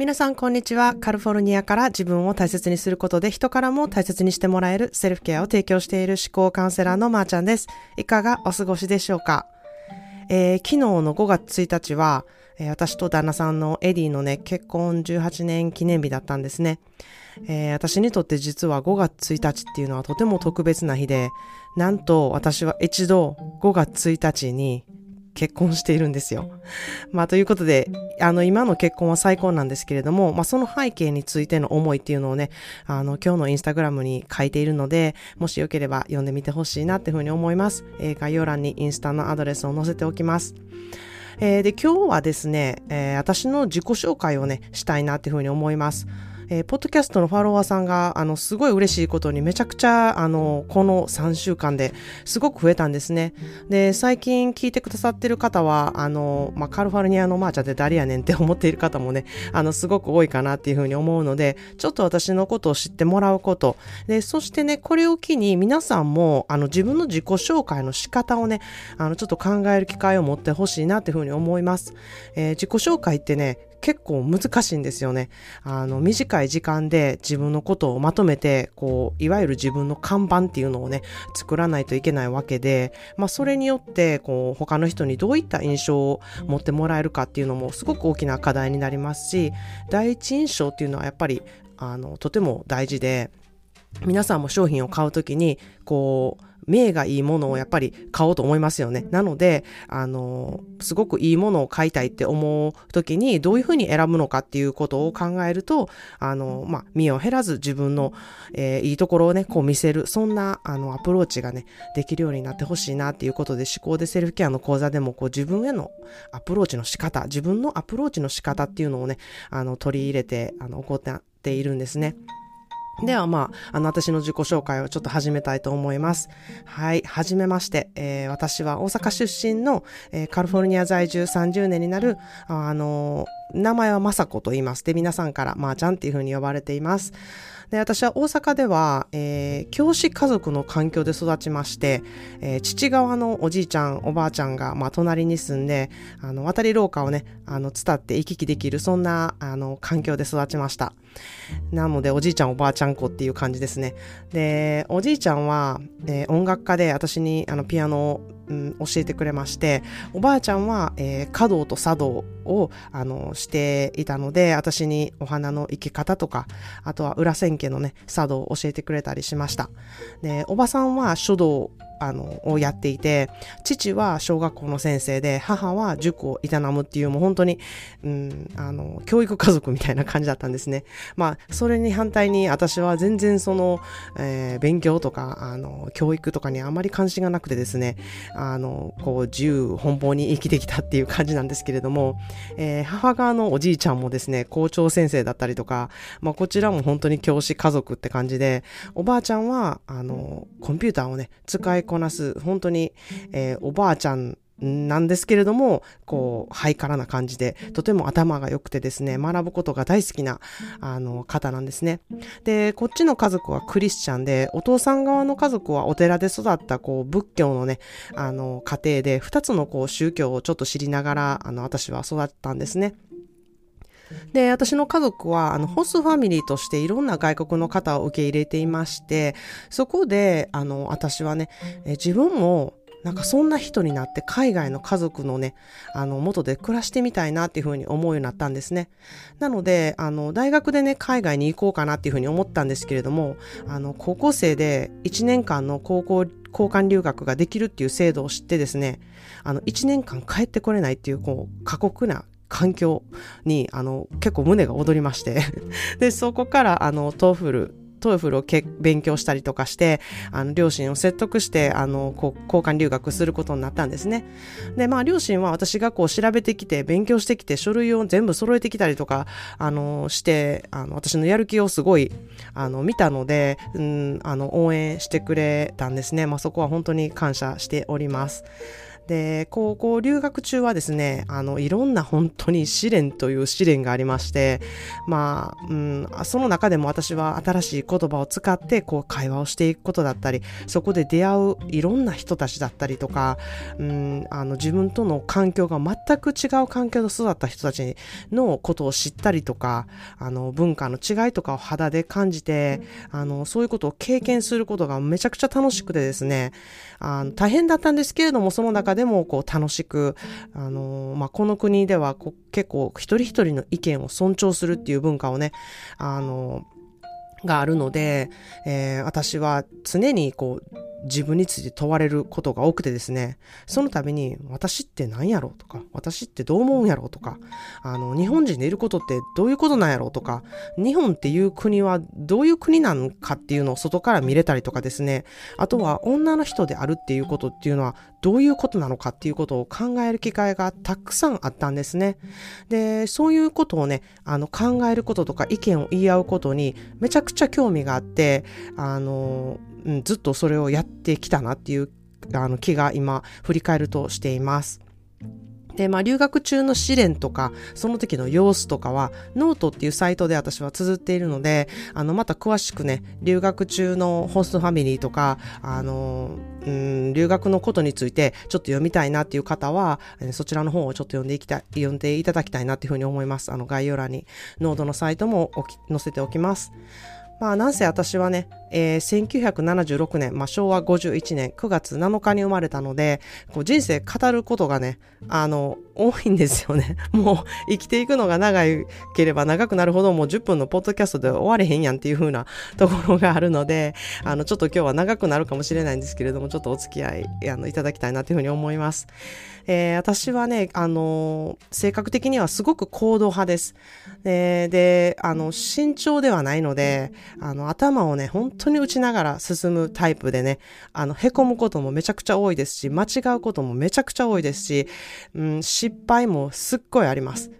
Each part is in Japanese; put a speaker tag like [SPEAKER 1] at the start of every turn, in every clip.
[SPEAKER 1] 皆さん、こんにちは。カリフォルニアから自分を大切にすることで人からも大切にしてもらえるセルフケアを提供している思考カウンセラーのまーちゃんです。いかがお過ごしでしょうか、えー、昨日の5月1日は、えー、私と旦那さんのエディのね、結婚18年記念日だったんですね。えー、私にとって実は5月1日っていうのはとても特別な日で、なんと私は一度5月1日に結婚しているんですよ。まあ、ということで、あの、今の結婚は最高なんですけれども、まあ、その背景についての思いっていうのをね、あの、今日のインスタグラムに書いているので、もしよければ読んでみてほしいなっていうふうに思います。えー、概要欄にインスタのアドレスを載せておきます。えー、で、今日はですね、えー、私の自己紹介をね、したいなっていうふうに思います。えー、ポッドキャストのフォロワーさんが、あの、すごい嬉しいことにめちゃくちゃ、あの、この3週間ですごく増えたんですね。で、最近聞いてくださってる方は、あの、まあ、カリフォルニアのまーちゃんて誰やねんって思っている方もね、あの、すごく多いかなっていうふうに思うので、ちょっと私のことを知ってもらうこと。で、そしてね、これを機に皆さんも、あの、自分の自己紹介の仕方をね、あの、ちょっと考える機会を持ってほしいなっていうふうに思います。えー、自己紹介ってね、結構難しいんですよね。あの、短い時間で自分のことをまとめて、こう、いわゆる自分の看板っていうのをね、作らないといけないわけで、まあ、それによって、こう、他の人にどういった印象を持ってもらえるかっていうのもすごく大きな課題になりますし、第一印象っていうのはやっぱり、あの、とても大事で、皆さんも商品を買うときに、こう、目がいいものをやっぱり買おうと思いますよね。なので、あの、すごくいいものを買いたいって思う時にどういうふうに選ぶのかっていうことを考えると、あの、まあ、身を減らず自分の、えー、いいところをね、こう見せる、そんな、あの、アプローチがね、できるようになってほしいなっていうことで、思考でセルフケアの講座でも、こう自分へのアプローチの仕方、自分のアプローチの仕方っていうのをね、あの、取り入れて、あの、行っているんですね。ではまあ、あの、私の自己紹介をちょっと始めたいと思います。はい、はじめまして。えー、私は大阪出身の、えー、カリフォルニア在住30年になる、あのー、名前はまさこと言います。で、皆さんからまーちゃんっていう風に呼ばれています。で、私は大阪では、えー、教師家族の環境で育ちまして、えー、父側のおじいちゃん、おばあちゃんが、まあ、隣に住んで、あの、渡り廊下をね、あの、伝って行き来できる、そんな、あの、環境で育ちました。なので、おじいちゃん、おばあちゃん子っていう感じですね。で、おじいちゃんは、えー、音楽家で私に、あの、ピアノをうん、教えてくれまして、おばあちゃんは、えー、華道と茶道を、あの、していたので、私にお花の生き方とか、あとは裏千家のね、茶道を教えてくれたりしました。で、おばさんは書道あの、をやっていて、父は小学校の先生で、母は塾を営むっていう、もう本当に、うん、あの、教育家族みたいな感じだったんですね。まあ、それに反対に私は全然その、えー、勉強とか、あの、教育とかにあまり関心がなくてですね、あの、こう、自由奔放に生きてきたっていう感じなんですけれども、えー、母側のおじいちゃんもですね、校長先生だったりとか、まあ、こちらも本当に教師家族って感じで、おばあちゃんは、あの、コンピューターをね、使いこなす、本当に、えー、おばあちゃんなんですけれども、こう、ハイカラな感じで、とても頭が良くてですね、学ぶことが大好きな、あの、方なんですね。で、こっちの家族はクリスチャンで、お父さん側の家族はお寺で育った、こう、仏教のね、あの、家庭で、二つのこう、宗教をちょっと知りながら、あの、私は育ったんですね。で、私の家族は、あの、ホストファミリーとしていろんな外国の方を受け入れていまして、そこで、あの、私はね、え自分も、なんかそんな人になって海外の家族のね、あの、元で暮らしてみたいなっていうふうに思うようになったんですね。なので、あの、大学でね、海外に行こうかなっていうふうに思ったんですけれども、あの、高校生で1年間の高校交換留学ができるっていう制度を知ってですね、あの、1年間帰ってこれないっていう、こう、過酷な環境に、あの、結構胸が躍りまして で、そこから、あの、 TOEFL、TOEFL をけ勉強したりとかして、あの、両親を説得して、あの、こう、交換留学することになったんですね。で、まあ、両親は私がこう調べてきて、勉強してきて、書類を全部揃えてきたりとか、あの、して、あの、私のやる気をすごい、あの、見たので、うん、あの、応援してくれたんですね。まあ、そこは本当に感謝しております。で、高校留学中はですね、あの、いろんな本当に試練という試練がありまして、まあ、うん、その中でも私は新しい言葉を使って、こう、会話をしていくことだったり、そこで出会ういろんな人たちだったりとか、うん、あの、自分との環境が全く違う環境で育った人たちのことを知ったりとか、あの、文化の違いとかを肌で感じて、あの、そういうことを経験することがめちゃくちゃ楽しくてですね、あの大変だったんですけれども、その中ででもこう楽しく、あの、まあ、この国ではこ結構一人一人の意見を尊重するっていう文化をね、あの、があるので、えー、私は常にこう自分について問われることが多くてですね、その度に、私って何やろうとか、私ってどう思うんやろうとか、あの、日本人でいることってどういうことなんやろうとか、日本っていう国はどういう国なのかっていうのを外から見れたりとかですね、あとは女の人であるっていうことっていうのはどういうことなのかっていうことを考える機会がたくさんあったんですね。で、そういうことをね、あの、考えることとか意見を言い合うことにめちゃくちゃ興味があって、あの、うん、ずっとそれをやってきたなっていうあの気が今振り返るとしています。で、まあ、留学中の試練とか、その時の様子とかは、ノートっていうサイトで私は綴っているので、あの、また詳しくね、留学中のホストファミリーとか、あの、うん、留学のことについて、ちょっと読みたいなっていう方は、そちらの方をちょっと読んでいきたい、読んでいただきたいなっていうふうに思います。あの、概要欄に、ノートのサイトも載せておきます。まあ、なんせ私はね、えー、1976年、まあ、昭和51年9月7日に生まれたので、こう人生語ることがね、あの、多いんですよね。もう生きていくのが長ければ長くなるほどもう10分のポッドキャストで終われへんやんっていう風なところがあるので、あの、ちょっと今日は長くなるかもしれないんですけれども、ちょっとお付き合いあのいただきたいなというふうに思います。えー、私はね、あの性格的にはすごく行動派です。えー、で、あの、慎重ではないので、あの、頭をね、本当に打ちながら進むタイプでね、あの、凹むこともめちゃくちゃ多いですし、間違うこともめちゃくちゃ多いですし、うん、失敗もすっごいあります。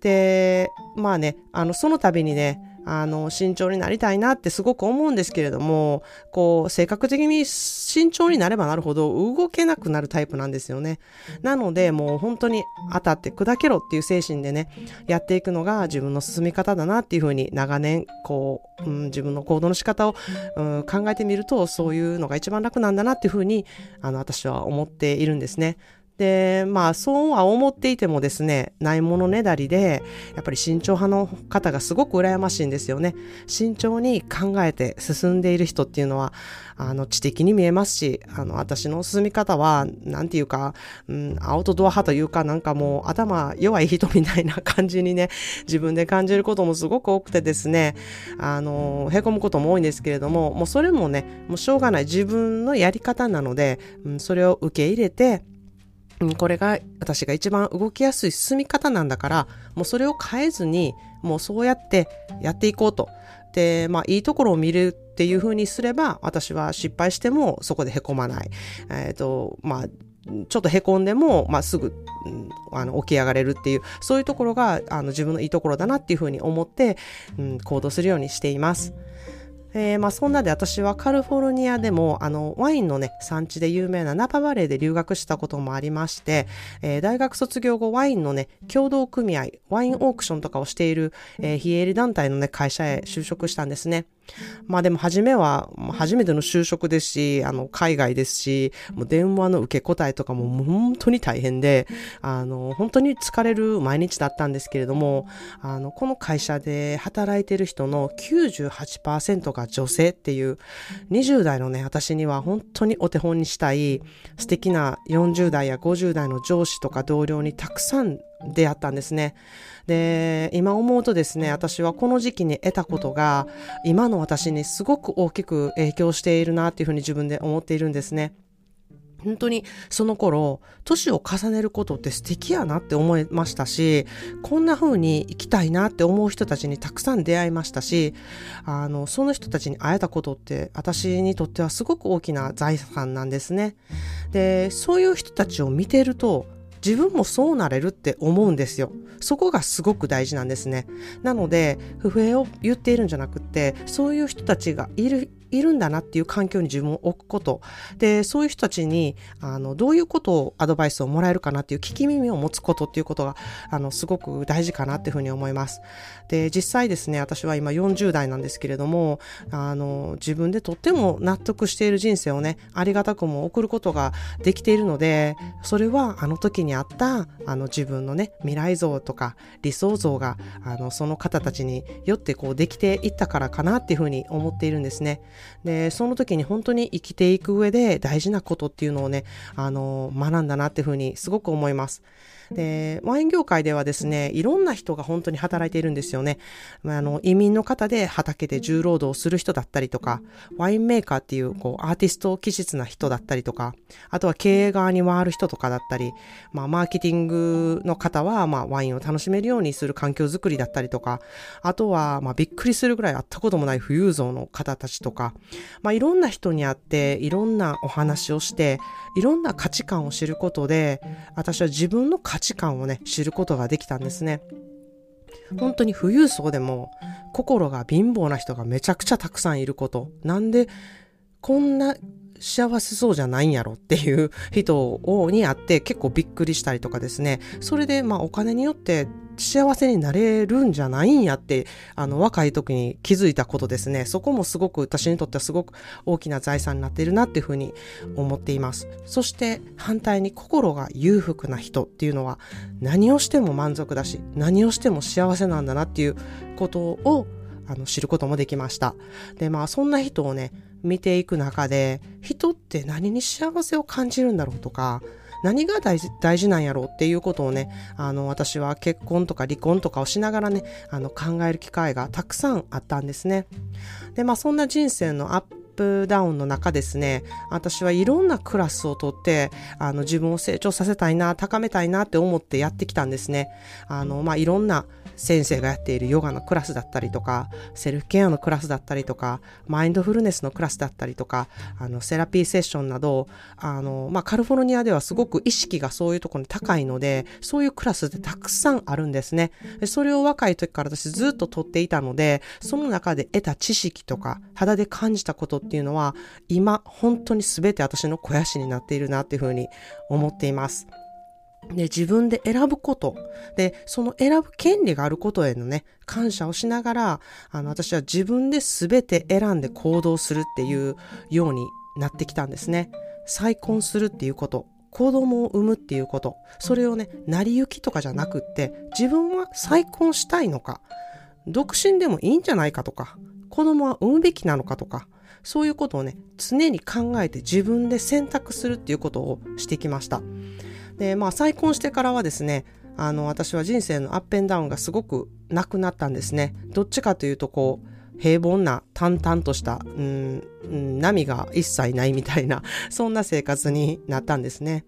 [SPEAKER 1] で、まあね、あの、その度にね、あの、慎重になりたいなってすごく思うんですけれども、こう、性格的に慎重になればなるほど動けなくなるタイプなんですよね。なので、もう本当に当たって砕けろっていう精神でね、やっていくのが自分の進み方だなっていうふうに長年、こう、うん、自分の行動の仕方を、うん、考えてみると、そういうのが一番楽なんだなっていうふうに、あの、私は思っているんですね。で、まあ、そうは思っていてもですね、ないものねだりで、やっぱり慎重派の方がすごく羨ましいんですよね。慎重に考えて進んでいる人っていうのは、あの、知的に見えますし、あの、私の進み方は、なんていうか、うん、アウトドア派というか、なんかもう頭弱い人みたいな感じにね、自分で感じることもすごく多くてですね、あの、へこむことも多いんですけれども、もうそれもね、もうしょうがない自分のやり方なので、うん、それを受け入れて、これが私が一番動きやすい進み方なんだから、もうそれを変えずに、もうそうやってやっていこうと。で、まあ、いいところを見るっていうふうにすれば、私は失敗してもそこで凹まない。えっ、ー、と、まあ、ちょっと凹んでも、まあ、すぐ、うん、あの、起き上がれるっていう、そういうところが、あの、自分のいいところだなっていうふうに思って、うん、行動するようにしています。えー、まあそんなで私はカルフォルニアでもあのワインのね産地で有名なナパバレーで留学したこともありまして、えー、大学卒業後ワインのね共同組合ワインオークションとかをしている、えー、非営利団体のね会社へ就職したんですね。まあでも初めは、初めての就職ですし、あの、海外ですし、もう電話の受け答えとかも本当に大変で、あの、本当に疲れる毎日だったんですけれども、あの、この会社で働いてる人の98%が女性っていう、20代のね、私には本当にお手本にしたい素敵な40代や50代の上司とか同僚にたくさん出会ったんですね。で、今思うとですね、私はこの時期に得たことが、今の私にすごく大きく影響しているなっていうふうに自分で思っているんですね。本当にその頃、年を重ねることって素敵やなって思いましたし、こんな風に生きたいなって思う人たちにたくさん出会いましたし、あの、その人たちに会えたことって私にとってはすごく大きな財産なんですね。で、そういう人たちを見てると、自分もそうなれるって思うんですよ。そこがすごく大事なんですね。なので、不平を言っているんじゃなくて、そういう人たちがいるいるんだなっていう環境に自分を置くこと。で、そういう人たちに、あの、どういうことをアドバイスをもらえるかなっていう聞き耳を持つことっていうことが、あの、すごく大事かなっていうふうに思います。で、実際ですね、私は今40代なんですけれども、あの、自分でとっても納得している人生をね、ありがたくも送ることができているので、それはあの時にあった、あの自分のね、未来像とか理想像が、あの、その方たちによってこうできていったからかなっていうふうに思っているんですね。で、その時に本当に生きていく上で大事なことっていうのをね、あの、学んだなっていうふうにすごく思います。で、ワイン業界ではですね、いろんな人が本当に働いているんですよね。まああの、移民の方で畑で重労働する人だったりとか、ワインメーカーっていう、こう、アーティスト気質な人だったりとか、あとは経営側に回る人とかだったり、まあ、マーケティングの方は、まあ、ワインを楽しめるようにする環境づくりだったりとか、あとは、まあ、びっくりするぐらい会ったこともない富裕層の方たちとか、まあ、いろんな人に会って、いろんなお話をして、いろんな価値観を知ることで、私は自分の価価値観をね、知ることができたんですね。本当に富裕層でも心が貧乏な人がめちゃくちゃたくさんいること。なんでこんな幸せそうじゃないんやろっていう人に会って結構びっくりしたりとかですね。それでまあお金によって幸せになれるんじゃないんやって、あの若い時に気づいたことですね。そこもすごく私にとってはすごく大きな財産になっているなっていうふうに思っています。そして反対に心が裕福な人っていうのは何をしても満足だし、何をしても幸せなんだなっていうことをあの知ることもできました。で、まあそんな人をね、見ていく中で、人って何に幸せを感じるんだろうとか、何が大事大事なんやろうっていうことをね、あの、私は結婚とか離婚とかをしながらね、あの、考える機会がたくさんあったんですね。で、まあそんな人生のアップダウンの中ですね、私はいろんなクラスをとって、あの、自分を成長させたいな、高めたいなって思ってやってきたんですね。あの、まあ、いろんな先生がやっているヨガのクラスだったりとか、セルフケアのクラスだったりとか、マインドフルネスのクラスだったりとか、あの、セラピーセッションなど、あの、まあ、カリフォルニアではすごく意識がそういうところに高いので、そういうクラスってたくさんあるんですね。それを若い時から私ずっと取っていたので、その中で得た知識とか、肌で感じたことっていうのは、今、本当に全て私の肥やしになっているなっていうふうに思っています。で、自分で選ぶこと。で、その選ぶ権利があることへのね、感謝をしながら、あの、私は自分で全て選んで行動するっていうようになってきたんですね。再婚するっていうこと。子供を産むっていうこと。それをね、成り行きとかじゃなくって、自分は再婚したいのか、独身でもいいんじゃないかとか、子供は産むべきなのかとか、そういうことをね、常に考えて自分で選択するっていうことをしてきました。で、まあ再婚してからはですね、あの、私は人生のアップンダウンがすごくなくなったんですね。どっちかというと、こう、平凡な淡々とした、うん、波が一切ないみたいな、そんな生活になったんですね。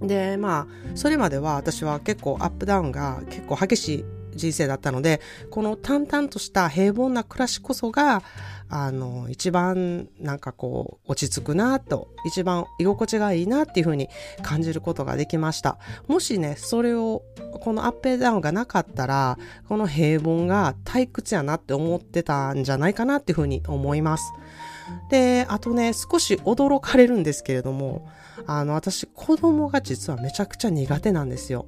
[SPEAKER 1] で、まあ、それまでは私は結構アップダウンが結構激しい人生だったので、この淡々とした平凡な暮らしこそが、あの、一番なんかこう、落ち着くなと、一番居心地がいいなっていうふうに感じることができました。もしね、それを、このアップダウンがなかったら、この平凡が退屈やなって思ってたんじゃないかなっていうふうに思います。で、あとね、少し驚かれるんですけれども、あの、私、子供が実はめちゃくちゃ苦手なんですよ。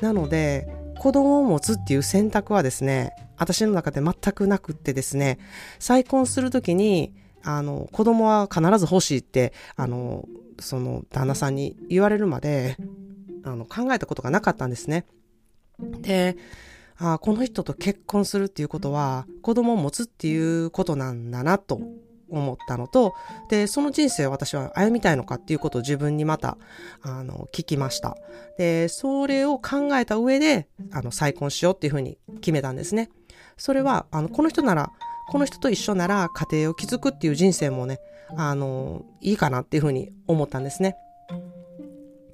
[SPEAKER 1] なので、子供を持つっていう選択はですね、私の中で全くなくってですね、再婚するときに、あの、子供は必ず欲しいって、あの、その旦那さんに言われるまで、あの、考えたことがなかったんですね。で、あこの人と結婚するっていうことは、子供を持つっていうことなんだなと思ったのと、で、その人生を私は歩みたいのかっていうことを自分にまた、あの、聞きました。で、それを考えた上で、あの、再婚しようっていうふうに決めたんですね。それは、あの、この人なら、この人と一緒なら家庭を築くっていう人生もね、あの、いいかなっていうふうに思ったんですね。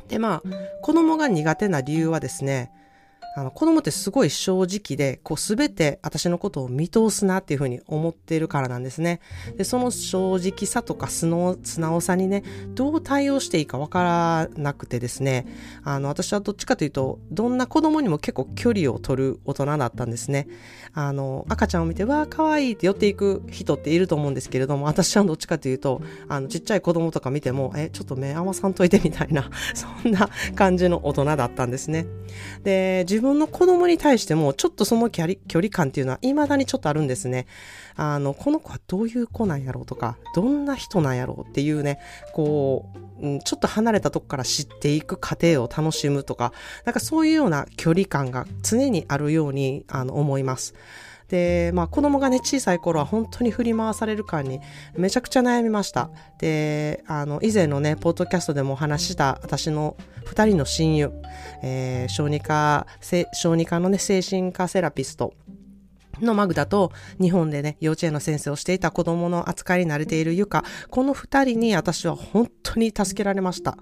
[SPEAKER 1] で、まあ、子供が苦手な理由はですね、あの、子供ってすごい正直で、こうすべて私のことを見通すなっていうふうに思ってるからなんですね。で、その正直さとか素の素直さにね、どう対応していいかわからなくてですね、あの、私はどっちかというと、どんな子供にも結構距離を取る大人だったんですね。あの、赤ちゃんを見て、わあ、可愛いって寄っていく人っていると思うんですけれども、私はどっちかというと、あの、ちっちゃい子供とか見ても、え、ちょっと目合わさんといてみたいな、そんな感じの大人だったんですね。で、自分の子供に対しても、ちょっとその距離距離感っていうのは未だにちょっとあるんですね。あの、この子はどういう子なんやろうとか、どんな人なんやろうっていうね、こう、うん、ちょっと離れたとこから知っていく過程を楽しむとか、なんかそういうような距離感が常にあるようにあの思います。で、まあ子供がね、小さい頃は本当に振り回される感にめちゃくちゃ悩みました。で、あの、以前のね、ポッドキャストでもお話した私の二人の親友、えー、小児科、小児科のね、精神科セラピスト、のマグダと日本でね、幼稚園の先生をしていた子供の扱いに慣れているユカ、この二人に私は本当に助けられました。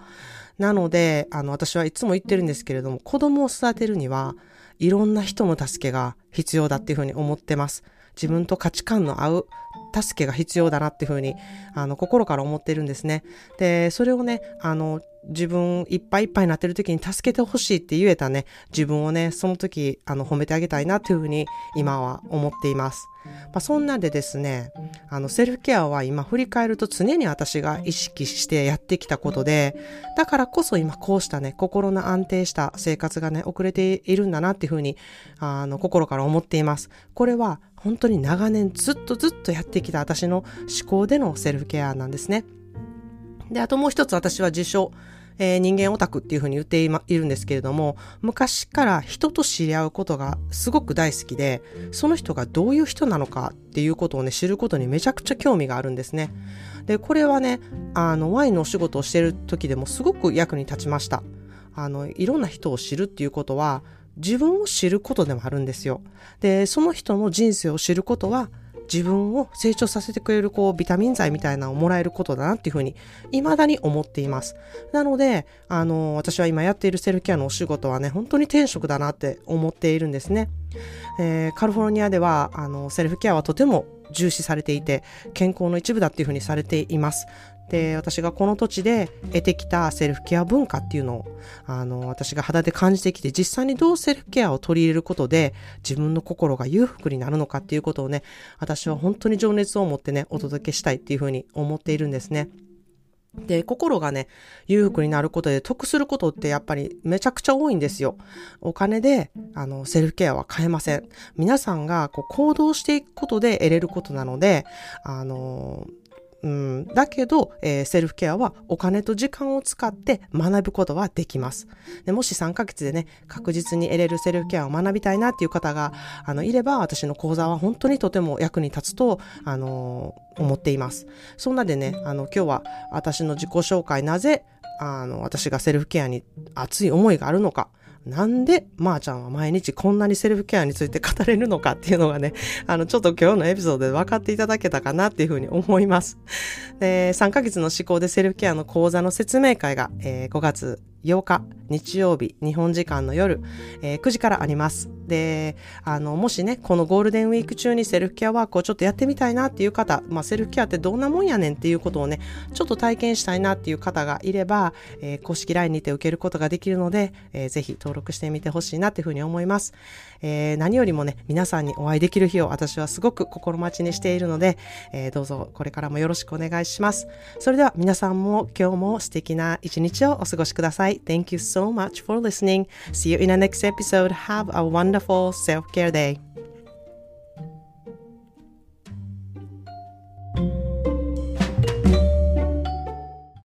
[SPEAKER 1] なので、あの、私はいつも言ってるんですけれども、子供を育てるには、いろんな人の助けが必要だっていうふうに思ってます。自分と価値観の合う助けが必要だなっていうふうに、あの、心から思ってるんですね。で、それをね、あの、自分いっぱいいっぱいになってる時に助けてほしいって言えたね、自分をね、その時、あの、褒めてあげたいなというふうに今は思っています。まあ、そんなんでですね、あの、セルフケアは今振り返ると常に私が意識してやってきたことで、だからこそ今こうしたね、心の安定した生活がね、遅れているんだなっていうふうに、あの、心から思っています。これは本当に長年ずっとずっとやってきた私の思考でのセルフケアなんですね。で、あともう一つ私は自称、えー、人間オタクっていうふうに言ってい,、ま、いるんですけれども、昔から人と知り合うことがすごく大好きで、その人がどういう人なのかっていうことをね、知ることにめちゃくちゃ興味があるんですね。で、これはね、あの、ワインのお仕事をしてる時でもすごく役に立ちました。あの、いろんな人を知るっていうことは、自分を知ることでもあるんですよ。で、その人の人生を知ることは、自分を成長させてくれるこうビタミン剤みたいなのをもらえることだなっていうふうに未だに思っています。なので、あの、私は今やっているセルフケアのお仕事はね、本当に転職だなって思っているんですね。えー、カリフォルニアでは、あの、セルフケアはとても重視されていて、健康の一部だっていうふうにされています。で、私がこの土地で得てきたセルフケア文化っていうのを、あの、私が肌で感じてきて、実際にどうセルフケアを取り入れることで、自分の心が裕福になるのかっていうことをね、私は本当に情熱を持ってね、お届けしたいっていうふうに思っているんですね。で、心がね、裕福になることで得することってやっぱりめちゃくちゃ多いんですよ。お金で、あの、セルフケアは買えません。皆さんがこう行動していくことで得れることなので、あのうん、だけど、えー、セルフケアはお金と時間を使って学ぶことはできます。でもし3ヶ月でね、確実に得れるセルフケアを学びたいなっていう方が、あの、いれば、私の講座は本当にとても役に立つと、あのー、思っています。そんなでね、あの、今日は私の自己紹介、なぜ、あの、私がセルフケアに熱い思いがあるのか、なんで、まー、あ、ちゃんは毎日こんなにセルフケアについて語れるのかっていうのがね、あの、ちょっと今日のエピソードで分かっていただけたかなっていうふうに思います。で、3ヶ月の試行でセルフケアの講座の説明会が、えー、5月8日、日曜日、日本時間の夜、えー、9時からあります。で、あの、もしね、このゴールデンウィーク中にセルフケアワークをちょっとやってみたいなっていう方、まあ、セルフケアってどんなもんやねんっていうことをね、ちょっと体験したいなっていう方がいれば、えー、公式 LINE にて受けることができるので、えー、ぜひ登録してみてほしいなっていうふうに思います。えー、何よりもね、皆さんにお会いできる日を私はすごく心待ちにしているので、えー、どうぞこれからもよろしくお願いします。それでは皆さんも今日も素敵な一日をお過ごしください。Thank you so much for listening. See you in the next episode. Have a wonderful self-care day.